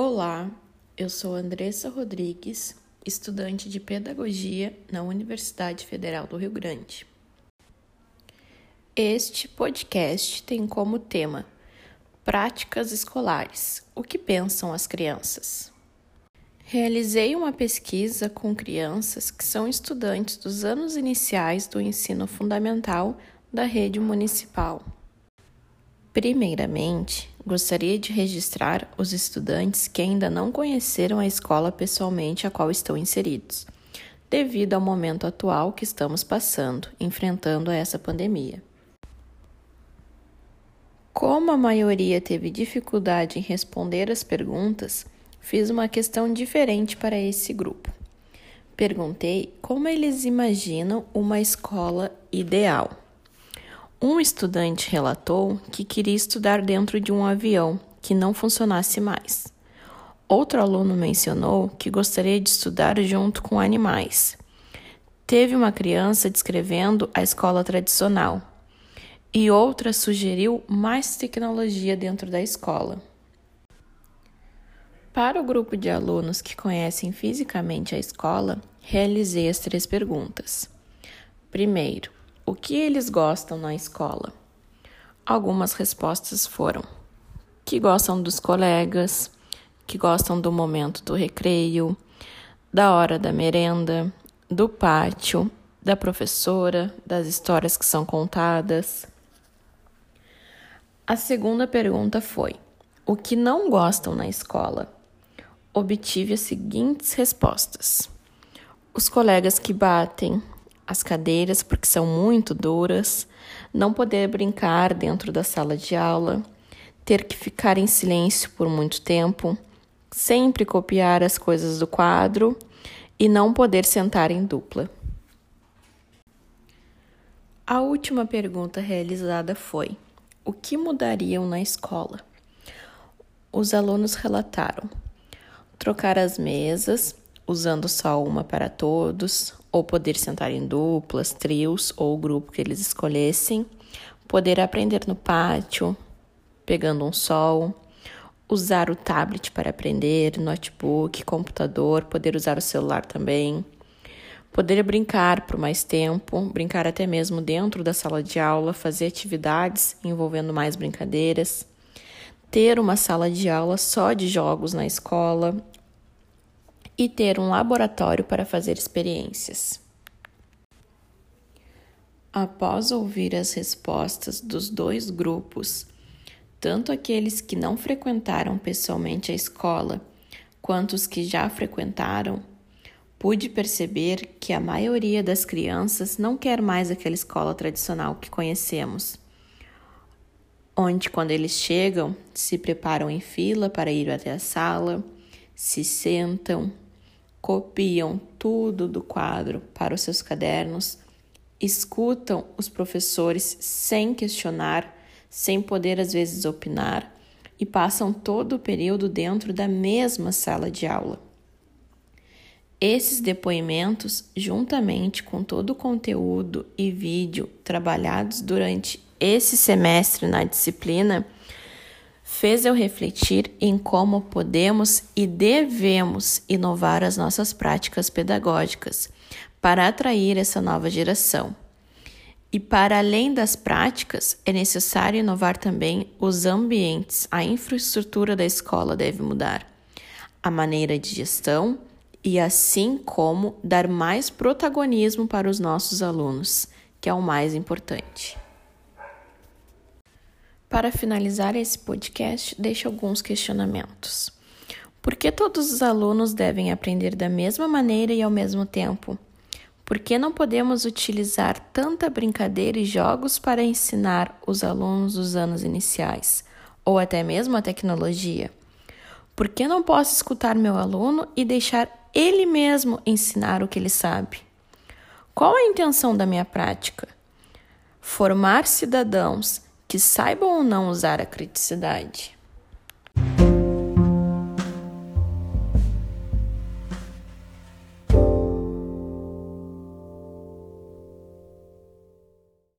Olá, eu sou Andressa Rodrigues, estudante de Pedagogia na Universidade Federal do Rio Grande. Este podcast tem como tema Práticas Escolares: O que pensam as crianças? Realizei uma pesquisa com crianças que são estudantes dos anos iniciais do ensino fundamental da rede municipal. Primeiramente, gostaria de registrar os estudantes que ainda não conheceram a escola pessoalmente a qual estão inseridos, devido ao momento atual que estamos passando, enfrentando essa pandemia. Como a maioria teve dificuldade em responder as perguntas, fiz uma questão diferente para esse grupo. Perguntei como eles imaginam uma escola ideal. Um estudante relatou que queria estudar dentro de um avião que não funcionasse mais. Outro aluno mencionou que gostaria de estudar junto com animais. Teve uma criança descrevendo a escola tradicional e outra sugeriu mais tecnologia dentro da escola. Para o grupo de alunos que conhecem fisicamente a escola, realizei as três perguntas. Primeiro, o que eles gostam na escola? Algumas respostas foram: que gostam dos colegas, que gostam do momento do recreio, da hora da merenda, do pátio, da professora, das histórias que são contadas. A segunda pergunta foi: o que não gostam na escola? obtive as seguintes respostas: os colegas que batem as cadeiras porque são muito duras, não poder brincar dentro da sala de aula, ter que ficar em silêncio por muito tempo, sempre copiar as coisas do quadro e não poder sentar em dupla. A última pergunta realizada foi: o que mudariam na escola? Os alunos relataram: trocar as mesas, usando só uma para todos, ou poder sentar em duplas, trios ou grupo que eles escolhessem, poder aprender no pátio, pegando um sol, usar o tablet para aprender, notebook, computador, poder usar o celular também, poder brincar por mais tempo, brincar até mesmo dentro da sala de aula, fazer atividades envolvendo mais brincadeiras. Ter uma sala de aula só de jogos na escola e ter um laboratório para fazer experiências. Após ouvir as respostas dos dois grupos, tanto aqueles que não frequentaram pessoalmente a escola quanto os que já frequentaram, pude perceber que a maioria das crianças não quer mais aquela escola tradicional que conhecemos onde, quando eles chegam, se preparam em fila para ir até a sala, se sentam, copiam tudo do quadro para os seus cadernos, escutam os professores sem questionar, sem poder às vezes opinar e passam todo o período dentro da mesma sala de aula. Esses depoimentos, juntamente com todo o conteúdo e vídeo trabalhados durante esse semestre na disciplina fez eu refletir em como podemos e devemos inovar as nossas práticas pedagógicas para atrair essa nova geração. E para além das práticas, é necessário inovar também os ambientes. A infraestrutura da escola deve mudar, a maneira de gestão e assim como dar mais protagonismo para os nossos alunos, que é o mais importante. Para finalizar esse podcast, deixo alguns questionamentos. Por que todos os alunos devem aprender da mesma maneira e ao mesmo tempo? Por que não podemos utilizar tanta brincadeira e jogos para ensinar os alunos dos anos iniciais, ou até mesmo a tecnologia? Por que não posso escutar meu aluno e deixar ele mesmo ensinar o que ele sabe? Qual a intenção da minha prática? Formar cidadãos que saibam ou não usar a criticidade.